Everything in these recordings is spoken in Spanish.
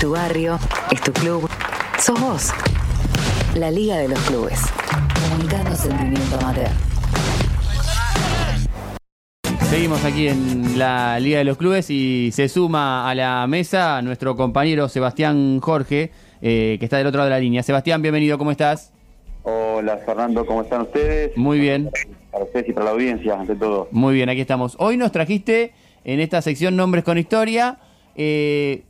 tu barrio, es tu club, sos vos. La Liga de los Clubes. Comunicando sentimiento amateur. Seguimos aquí en la Liga de los Clubes y se suma a la mesa nuestro compañero Sebastián Jorge, eh, que está del otro lado de la línea. Sebastián, bienvenido, ¿cómo estás? Hola Fernando, ¿cómo están ustedes? Muy bien. Para ustedes y para la audiencia, ante todo. Muy bien, aquí estamos. Hoy nos trajiste en esta sección Nombres con Historia eh,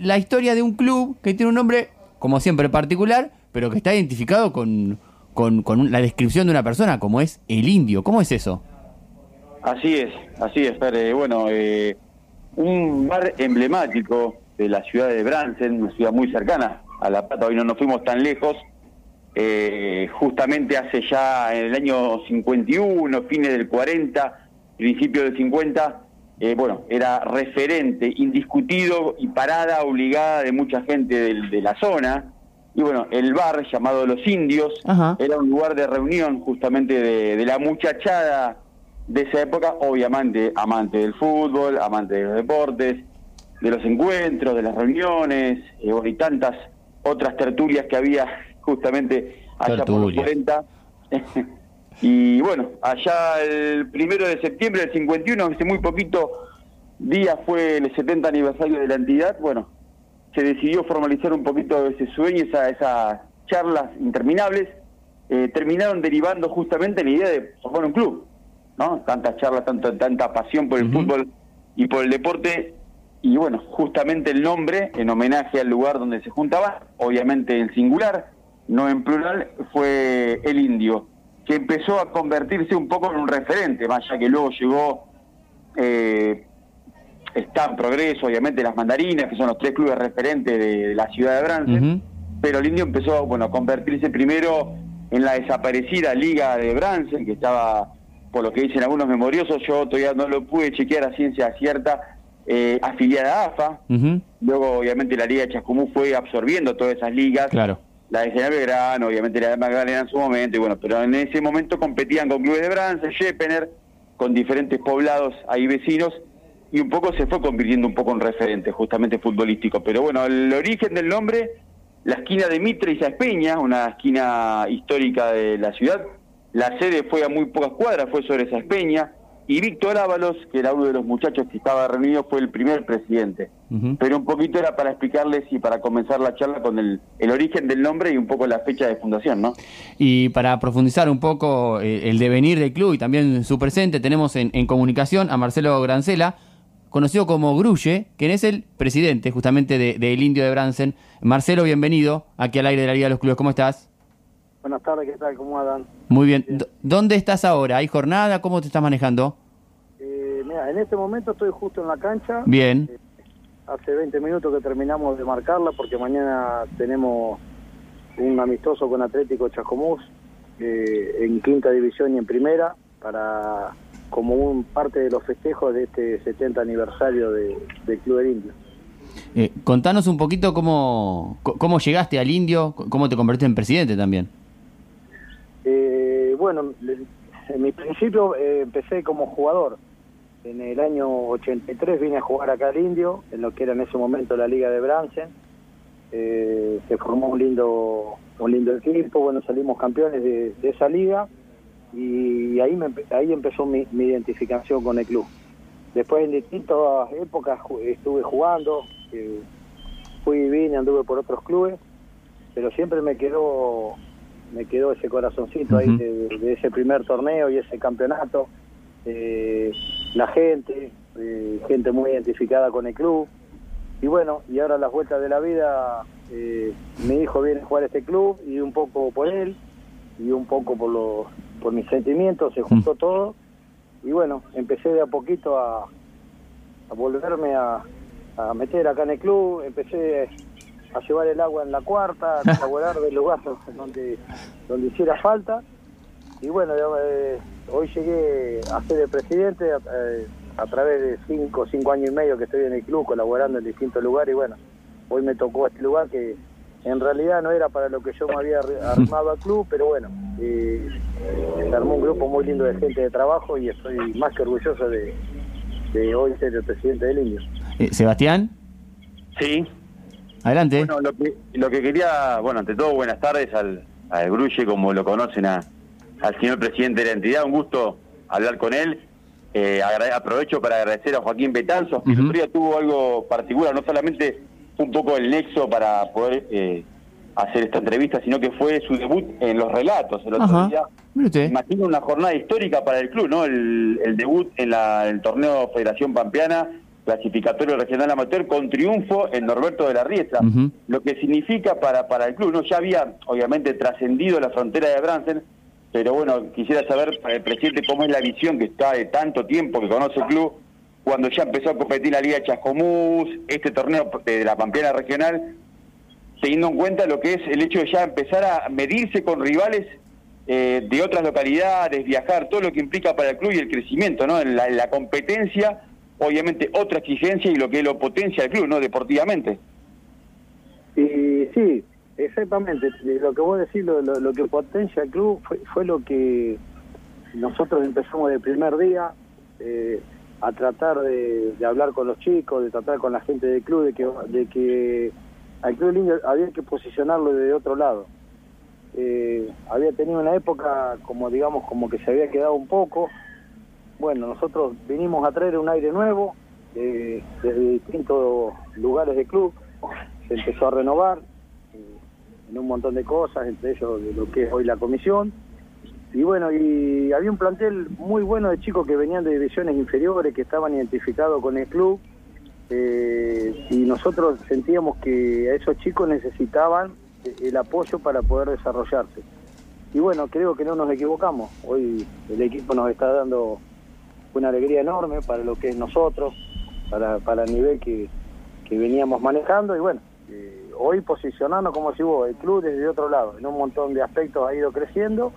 la historia de un club que tiene un nombre, como siempre, particular, pero que está identificado con, con, con la descripción de una persona, como es el indio. ¿Cómo es eso? Así es, así es, Fer. Bueno, eh, un bar emblemático de la ciudad de Bransen, una ciudad muy cercana a La Plata, hoy no nos fuimos tan lejos, eh, justamente hace ya en el año 51, fines del 40, principio del 50, eh, bueno, era referente, indiscutido y parada obligada de mucha gente de, de la zona. Y bueno, el bar llamado Los Indios Ajá. era un lugar de reunión justamente de, de la muchachada de esa época, obviamente amante del fútbol, amante de los deportes, de los encuentros, de las reuniones, eh, y tantas otras tertulias que había justamente allá por los Tertulias. 40. y bueno, allá el primero de septiembre del 51, hace muy poquito día fue el 70 aniversario de la entidad, bueno, se decidió formalizar un poquito ese sueño, esa, esas charlas interminables, eh, terminaron derivando justamente en la idea de formar un club, ¿no? Tantas charlas, tanto, tanta pasión por el fútbol y por el deporte, y bueno, justamente el nombre, en homenaje al lugar donde se juntaba, obviamente en singular, no en plural, fue el indio, que empezó a convertirse un poco en un referente, más allá que luego llegó eh, está en progreso, obviamente, las mandarinas, que son los tres clubes referentes de, de la ciudad de Bransen, pero el indio empezó bueno, a convertirse primero en la desaparecida Liga de Bransen, que estaba, por lo que dicen algunos memoriosos, yo todavía no lo pude chequear a ciencia cierta, eh, afiliada a AFA. Luego, obviamente, la Liga de Chascomú fue absorbiendo todas esas ligas. Claro. La de General Belgrano, obviamente la de Magdalena en su momento, y bueno, pero en ese momento competían con clubes de Bransen, Shepener, con diferentes poblados ahí vecinos, y un poco se fue convirtiendo un poco en referente, justamente futbolístico. Pero bueno, el origen del nombre, la esquina de Mitre y Saspeña, una esquina histórica de la ciudad, la sede fue a muy pocas cuadras, fue sobre Saspeña, y Víctor Ábalos, que era uno de los muchachos que estaba reunido, fue el primer presidente pero un poquito era para explicarles y para comenzar la charla con el, el origen del nombre y un poco la fecha de fundación, ¿no? Y para profundizar un poco eh, el devenir del club y también su presente, tenemos en, en comunicación a Marcelo Grancela, conocido como Grulle, quien es el presidente justamente de- del Indio de Bransen. Marcelo, bienvenido aquí al aire de la Liga de los Clubes. ¿Cómo estás? Buenas tardes, ¿qué tal? ¿Cómo andan? Muy bien. ¿Dónde estás ahora? ¿Hay jornada? ¿Cómo te estás manejando? Eh, mira, en este momento estoy justo en la cancha. Bien. Hace 20 minutos que terminamos de marcarla porque mañana tenemos un amistoso con Atlético Chascomús eh, en quinta división y en primera para como un parte de los festejos de este 70 aniversario de, del Club del Indio. Eh, contanos un poquito cómo, cómo llegaste al Indio, cómo te convertiste en presidente también. Eh, bueno, en mi principio eh, empecé como jugador. En el año 83 vine a jugar acá al Indio, en lo que era en ese momento la Liga de Bransen. Eh, se formó un lindo un lindo equipo, bueno, salimos campeones de, de esa liga y ahí me, ahí empezó mi, mi identificación con el club. Después en distintas épocas estuve jugando, eh, fui y vine, anduve por otros clubes, pero siempre me quedó me quedó ese corazoncito ahí de ese primer torneo y ese campeonato. Eh, la gente, eh, gente muy identificada con el club. Y bueno, y ahora las vueltas de la vida, eh, mi hijo viene a jugar a este club y un poco por él y un poco por, los por mis sentimientos, se juntó todo. Y bueno, empecé de a poquito a, a volverme a, a meter acá en el club, empecé a llevar el agua en la cuarta, a colaborar del lugar donde, donde hiciera falta. Y bueno, eh, hoy llegué a ser el presidente eh, a través de cinco, cinco años y medio que estoy en el club colaborando en distintos lugares y bueno, hoy me tocó este lugar que en realidad no era para lo que yo me había armado al club, pero bueno, eh, se armó un grupo muy lindo de gente de trabajo y estoy más que orgulloso de, de hoy ser el presidente del Indio. Eh, Sebastián, Sí, Adelante. Bueno, lo que, lo que quería, bueno, ante todo, buenas tardes al, al Grulle, como lo conocen a, al señor presidente de la entidad. Un gusto hablar con él. Eh, aprovecho para agradecer a Joaquín Betanzos, que otro día tuvo algo particular, no solamente fue un poco el nexo para poder eh, hacer esta entrevista, sino que fue su debut en los relatos el otro día. Imagino una jornada histórica para el club, ¿no? El, el debut en la- el torneo Federación Pampeana, clasificatorio regional amateur, con triunfo en Norberto de la Riestra. Lo que significa para, para el club, ¿no? Ya había, obviamente, trascendido la frontera de Bransen, pero bueno, quisiera saber el presidente cómo es la visión que está de tanto tiempo que conoce el club, cuando ya empezó a competir la Liga Chascomús, este torneo de la Pampeana Regional, teniendo en cuenta lo que es el hecho de ya empezar a medirse con rivales eh, de otras localidades, viajar, todo lo que implica para el club y el crecimiento, ¿no? En la, en la competencia, obviamente otra exigencia y lo que lo potencia el club, ¿no? Deportivamente. Y sí, exactamente. Lo que vos decís, lo, lo- lo que potencia el club fue, fue lo que nosotros empezamos del primer día eh, a tratar de, hablar con los chicos, de tratar con la gente del club, de que, de que al club lindo había que posicionarlo de otro lado. Eh, había tenido una época como digamos como que se había quedado un poco bueno nosotros vinimos a traer un aire nuevo eh, desde distintos lugares del club se empezó a renovar en un montón de cosas entre ellos de lo que es hoy la comisión y bueno y había un plantel muy bueno de chicos que venían de divisiones inferiores que estaban identificados con el club eh, y nosotros sentíamos que a esos chicos necesitaban eh, el apoyo para poder desarrollarse. Y bueno, creo que no nos equivocamos. Hoy el equipo nos está dando una alegría enorme para lo que es nosotros, para, para el nivel que, que veníamos manejando. Y bueno, eh, hoy posicionando, como si vos, el club desde otro lado. En un montón de aspectos ha ido creciendo,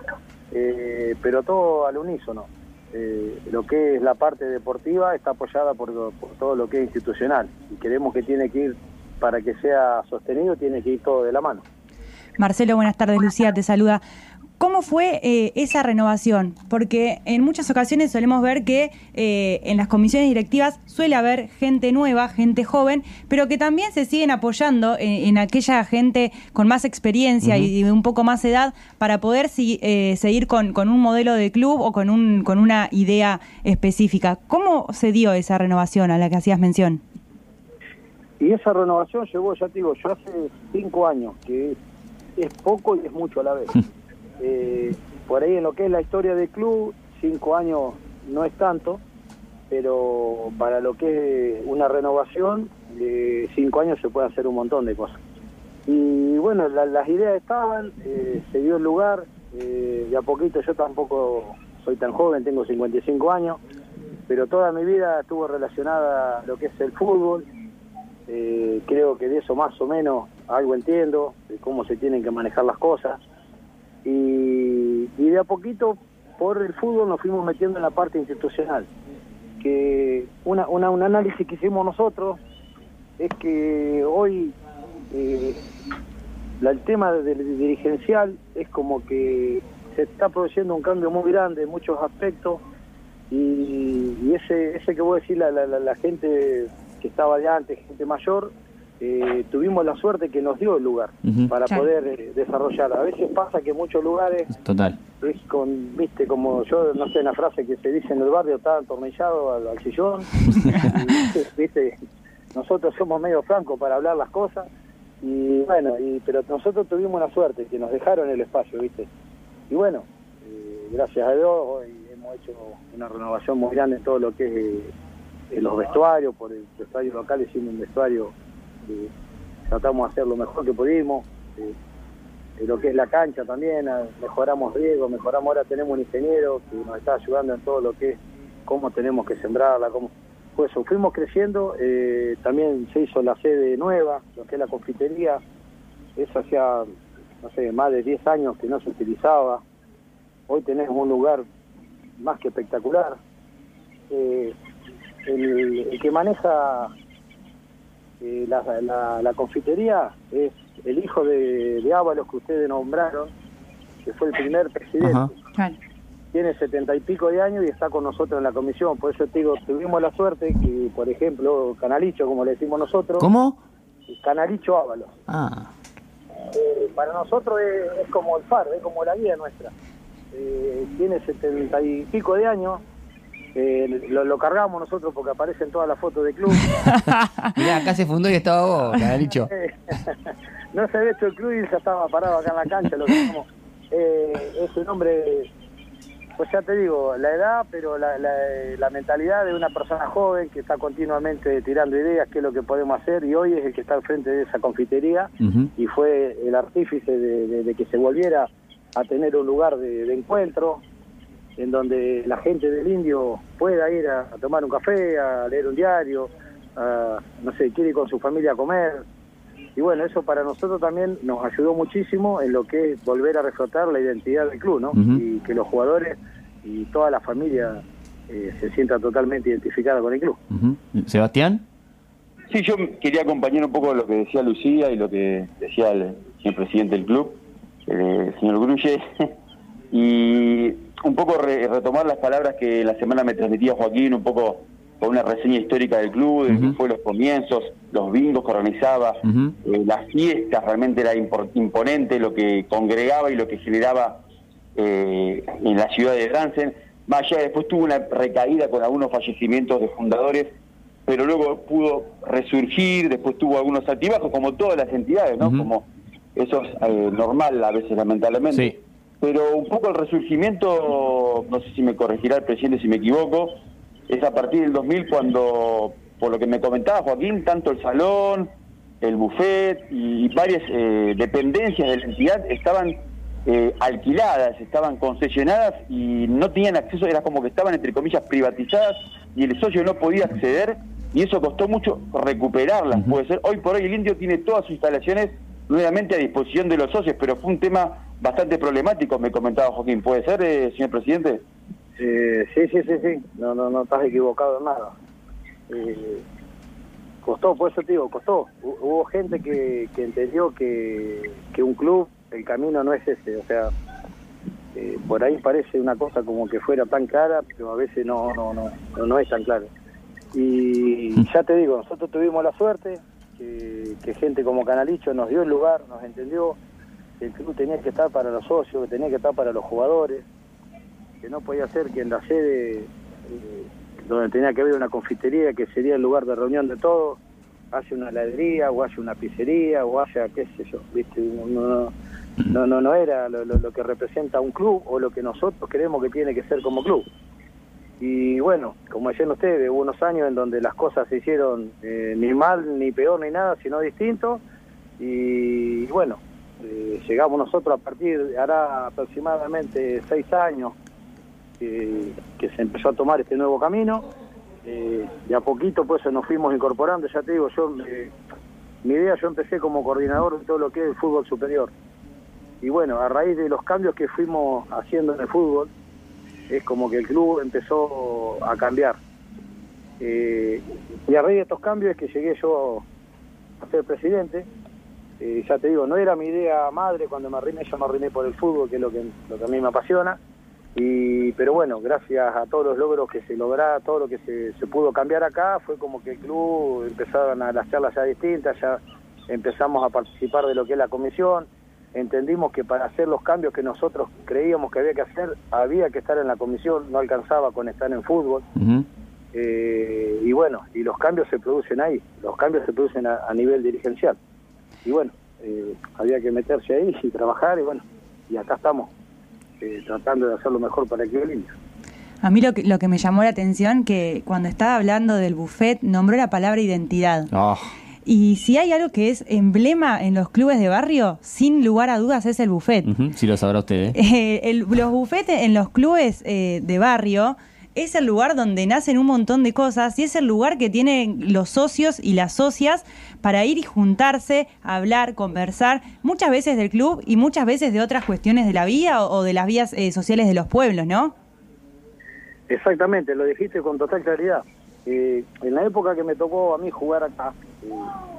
eh, pero todo al unísono. Eh, lo que es la parte deportiva está apoyada por, por todo lo que es institucional. Y queremos que tiene que ir, para que sea sostenido, tiene que ir todo de la mano. Marcelo, buenas tardes. Lucía te saluda. ¿Cómo fue eh, esa renovación? Porque en muchas ocasiones solemos ver que eh, en las comisiones directivas suele haber gente nueva, gente joven, pero que también se siguen apoyando en, en aquella gente con más experiencia y, y de un poco más edad para poder si- eh, seguir con, con un modelo de club o con, un, con una idea específica. ¿Cómo se dio esa renovación a la que hacías mención? Y esa renovación llegó, ya te digo, yo hace cinco años, que es, es poco y es mucho a la vez. Eh, por ahí en lo que es la historia del club, cinco años no es tanto, pero para lo que es una renovación, de cinco años se puede hacer un montón de cosas. Y bueno, la- las ideas estaban, eh, se dio el lugar, eh, de a poquito yo tampoco soy tan joven, tengo 55 años, pero toda mi vida estuvo relacionada a lo que es el fútbol, eh, creo que de eso más o menos algo entiendo, de cómo se tienen que manejar las cosas. Y, y de a poquito, por el fútbol, nos fuimos metiendo en la parte institucional. Que una, una- un análisis que hicimos nosotros es que hoy eh, el tema del dirigencial es como que se está produciendo un cambio muy grande en muchos aspectos y, y ese ese que vos decís, la, la, la- la gente que estaba de antes, gente mayor, eh, tuvimos la suerte que nos dio el lugar para poder eh, desarrollar. A veces pasa que en muchos lugares Total. es con, viste, como yo, no sé, una frase que se dice en el barrio, está atornillado al, al sillón. Y, viste, nosotros somos medio francos para hablar las cosas. Y bueno, y, pero nosotros tuvimos la suerte que nos dejaron el espacio, viste. Y bueno, eh, gracias a Dios hoy hemos hecho una renovación muy grande en todo lo que es eh, los vestuarios, por el vestuario local hicimos un vestuario, eh, tratamos de hacer lo mejor que pudimos. eh, lo que es la cancha también, a- mejoramos riego, mejoramos, ahora tenemos un ingeniero que nos está ayudando en todo lo que es cómo tenemos que sembrarla, cómo... Pues eso, fuimos creciendo, eh, también se hizo la sede nueva, lo que es la confitería, eso hacía, no sé, más de 10 años que no se utilizaba, hoy tenemos un lugar más que espectacular. El que maneja eh, la, la- la confitería es el hijo de, de Ábalos que ustedes nombraron, que fue el primer presidente. Ajá. Tiene setenta y pico de años y está con nosotros en la comisión. Por eso te digo, tuvimos la suerte que, por ejemplo, Canalicho, como le decimos nosotros, ¿Cómo? Canalicho Ábalos. Ah, Eh, para nosotros es, es como el faro, es como la guía nuestra. Eh, tiene setenta y pico de años, eh, lo, lo cargamos nosotros porque aparecen todas las fotos de club. mirá, acá se fundó y estaba vos, Canalicho. no se había hecho el club y ya estaba parado acá en la cancha. Lo que. Eh, es un hombre, pues ya te digo, la edad, pero la, la, la mentalidad de una persona joven que está continuamente tirando ideas, qué es lo que podemos hacer, y hoy es el que está al frente de esa confitería y fue el artífice de, de- de que se volviera a tener un lugar de, de encuentro en donde la gente del indio pueda ir a, a tomar un café, a leer un diario, a, no sé, quiere ir con su familia a comer. Y bueno, eso para nosotros también nos ayudó muchísimo en lo que es volver a reflotar la identidad del club, ¿no? Y que los jugadores y toda la familia eh, se sienta totalmente identificada con el club. Sebastián. Sí, yo quería acompañar un poco lo que decía Lucía y lo que decía el señor presidente del club, el señor Grulle, y un poco re- retomar las palabras que la semana me transmitía Joaquín, un poco con una reseña histórica del club, de Ujú. que fue los comienzos, los bingos que organizaba, eh, las fiestas, realmente era imponente lo que congregaba y lo que generaba eh, en la ciudad de Bransen. Más allá, después tuvo una recaída con algunos fallecimientos de fundadores, pero luego pudo resurgir, después tuvo algunos altibajos, como todas las entidades, ¿no? Como eso es eh, normal a veces, lamentablemente. Sí. Pero un poco el resurgimiento, no sé si me corregirá el presidente si me equivoco, es a partir del 2000 cuando, por lo que me comentaba Joaquín, tanto el salón, el buffet y varias eh, dependencias de la entidad estaban eh, alquiladas, estaban concesionadas y no tenían acceso, era como que estaban entre comillas privatizadas y el socio no podía acceder y eso costó mucho recuperarlas, puede ser. Hoy por hoy el indio tiene todas sus instalaciones nuevamente a disposición de los socios, pero fue un tema bastante problemático, me comentaba Joaquín. ¿Puede ser, eh, señor presidente? Eh, sí, sí, sí, sí, no, no, no estás equivocado en nada. Eh, costó, por eso te digo, costó. Hu- Hubo gente que, que entendió que, que un club, el camino no es ese, o sea, eh, por ahí parece una cosa como que fuera tan clara, pero a veces no, no, no, no, no es tan claro. Y ya te digo, nosotros tuvimos la suerte que, que gente como Canalicho nos dio el lugar, nos entendió que el club tenía que estar para los socios, que tenía que estar para los jugadores, que no podía ser que en la sede, eh, donde tenía que haber una confitería, que sería el lugar de reunión de todos, haya una heladería, o haya una pizzería, o haya, qué sé yo, ¿viste? No, no, no, no, era lo que representa un club o lo que nosotros creemos que tiene que ser como club. Y bueno, como decían ustedes, hubo unos años en donde las cosas se hicieron eh, ni mal, ni peor, ni nada, sino distinto. Y bueno, eh, llegamos nosotros a partir, hará aproximadamente seis años que, se empezó a tomar este nuevo camino. Eh, de a poquito pues nos fuimos incorporando, ya te digo, yo mi idea yo empecé como coordinador de todo lo que es el fútbol superior. Y bueno, a raíz de los cambios que fuimos haciendo en el fútbol, es como que el club empezó a cambiar. Eh, y a raíz de estos cambios es que llegué yo a ser presidente. Eh, ya te digo, no era mi idea madre cuando me arrimé, yo me arrimé por el fútbol, que es lo que, lo que a mí me apasiona. Y, pero bueno, gracias a todos los logros que se lograron, todo lo que se, se pudo cambiar acá, fue como que el club empezaron a las charlas ya distintas, ya empezamos a participar de lo que es la comisión, entendimos que para hacer los cambios que nosotros creíamos que había que hacer, había que estar en la comisión, no alcanzaba con estar en fútbol. Eh, y bueno, y los cambios se producen ahí, los cambios se producen a, a nivel dirigencial. Y bueno, eh, había que meterse ahí y trabajar, y bueno, y acá estamos, eh, tratando de hacer lo mejor para del Indio. A mí lo que, lo que me llamó la atención que cuando estaba hablando del buffet nombró la palabra identidad. Ah, Y si hay algo que es emblema en los clubes de barrio, sin lugar a dudas es el buffet. ujú, sí lo sabrá usted, ¿eh? Eh, el- los bufetes en los clubes eh, de barrio es el lugar donde nacen un montón de cosas y es el lugar que tienen los socios y las socias para ir y juntarse, hablar, conversar, muchas veces del club y muchas veces de otras cuestiones de la vida o, de las vías eh, sociales de los pueblos, ¿no? Exactamente, lo dijiste con total claridad. Eh, en la época que me tocó a mí jugar acá, eh,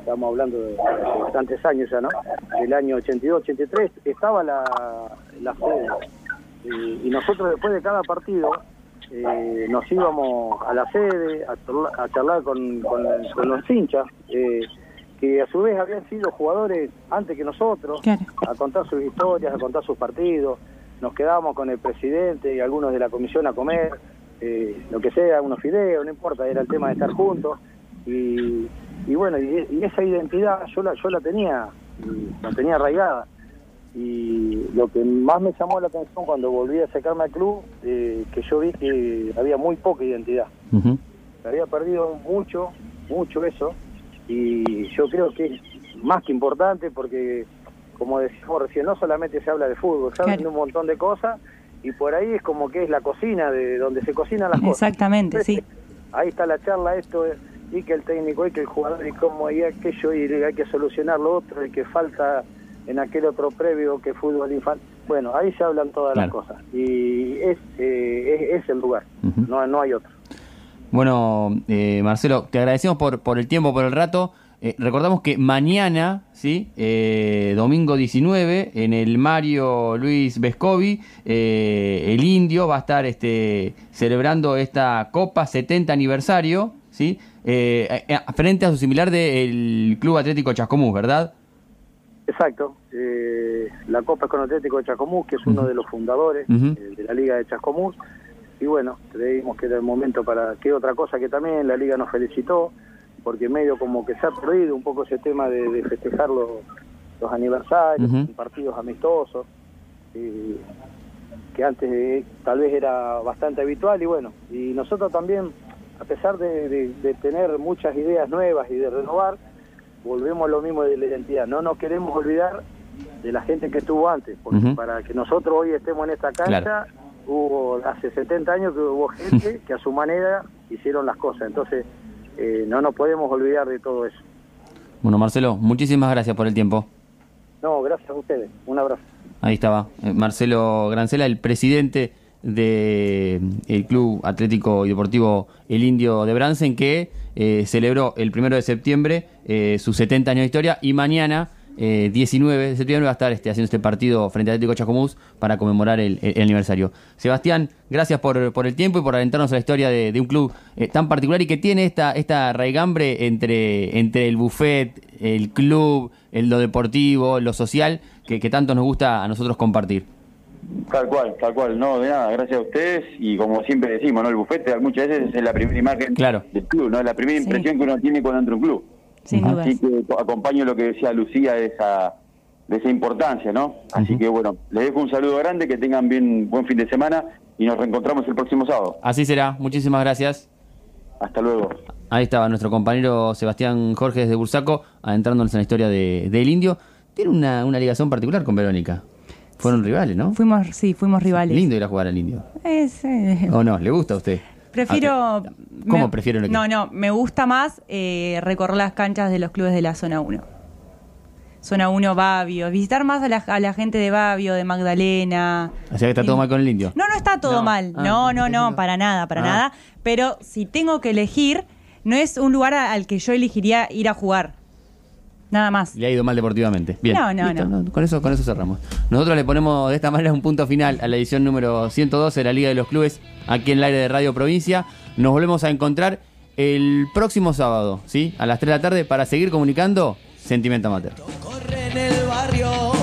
estamos hablando de bastantes años ya, ¿no? Del año 82, 83, estaba la, la sede. Eh, y nosotros después de cada partido eh, nos íbamos a la sede a charlar, a charlar con, con, con los hinchas, eh, que a su vez habían sido jugadores antes que nosotros, Claro. a contar sus historias, a contar sus partidos. Nos quedábamos con el presidente y algunos de la comisión a comer, eh, lo que sea, unos fideos, no importa, era el tema de estar juntos. Y, y bueno, y, y esa identidad yo la, yo la tenía, la tenía arraigada. Y lo que más me llamó la atención cuando volví a sacarme al club, eh, que yo vi que había muy poca identidad se había perdido mucho, mucho eso, y yo creo que es más que importante porque, como decíamos recién, no solamente se habla de fútbol, se habla de un montón de cosas, y por ahí es como que es la cocina de donde se cocinan las cosas. Exactamente, sí. Ahí está la charla, esto, y que el técnico, y que el jugador, y cómo, y aquello, y hay que solucionar lo otro, y que falta en aquel otro previo que fútbol infantil. Bueno, ahí se hablan todas las cosas, y es, eh, es, es el lugar, no, no hay otro. Bueno, eh, Marcelo, te agradecemos por, por el tiempo, por el rato. Eh, recordamos que mañana, ¿sí? Eh, domingo 19, en el Mario Luis Vescovi, eh, el Indio va a estar este, celebrando esta Copa 70 aniversario, ¿sí? Eh, eh, frente a su similar del Club Atlético Chascomús, ¿verdad? Exacto. Eh, la Copa es con Atlético de Chascomús, que es uno de los fundadores eh, de la Liga de Chascomús. Y bueno, creímos que era el momento para... que otra cosa que también la Liga nos felicitó, porque medio como que se ha perdido un poco ese tema de, de festejar los, los aniversarios, partidos amistosos, eh, que antes eh, tal vez era bastante habitual. Y bueno, y nosotros también, a pesar de, de- de tener muchas ideas nuevas y de renovar, volvemos a lo mismo de la identidad. No nos queremos olvidar de la gente que estuvo antes, porque para que nosotros hoy estemos en esta cancha, Claro. hubo hace 70 años que hubo gente que a su manera hicieron las cosas. Entonces, eh, no nos podemos olvidar de todo eso. Bueno, Marcelo, muchísimas gracias por el tiempo. No, gracias a ustedes. Un abrazo. Ahí estaba, eh, Marcelo Grancela, el presidente del Club Atlético y Deportivo El Indio de Bransen, que eh, celebró el primero de septiembre eh, sus 70 años de historia y mañana, eh, 19 de septiembre, va a estar este, haciendo este partido frente a Atlético Chacomús para conmemorar el, el- el aniversario. Sebastián, gracias por, por el tiempo y por adentrarnos a la historia de, de un club eh, tan particular y que tiene esta, esta raigambre entre, entre el buffet, el club, el, lo deportivo, lo social, que, que tanto nos gusta a nosotros compartir. Tal cual, tal cual. No, de nada, gracias a ustedes. Y como siempre decimos, ¿no? El bufete muchas veces es la primera imagen Claro. del club, ¿no? La primera Sí. impresión que uno tiene cuando entra a un club. Sin dudas. Así que acompaño lo que decía Lucía de esa, de esa importancia, ¿no? Así que bueno, les dejo un saludo grande, que tengan bien buen fin de semana y nos reencontramos el próximo sábado. Así será, muchísimas gracias. Hasta luego. Ahí estaba nuestro compañero Sebastián Jorge desde Bursaco, adentrándonos en la historia de, del indio. Tiene una, una ligación particular con Verónica. Fueron rivales, ¿no? Fuimos, sí, fuimos rivales. Lindo ir a jugar al indio. Es, eh, ¿O no? ¿Le gusta a usted? Prefiero. Ah, ¿Cómo me- prefiero lo que- No, no, me gusta más eh, recorrer las canchas de los clubes de la zona 1. Zona 1 Babio, visitar más a la, a la gente de Babio, de Magdalena. O sea que está todo mal con el indio. No, no está todo No. mal. Ah, no, no, no, no. para nada, para Ah. nada. Pero si tengo que elegir, no es un lugar al que yo elegiría ir a jugar. Nada más. Le ha ido mal deportivamente. Bien. No, no, Listo, no. Con eso, con eso cerramos. Nosotros le ponemos de esta manera un punto final a la edición número 112 de la Liga de los Clubes aquí en el aire de Radio Provincia. Nos volvemos a encontrar el próximo sábado, ¿sí? A las 3 de la tarde para seguir comunicando Sentimiento Amateur. corre en el barrio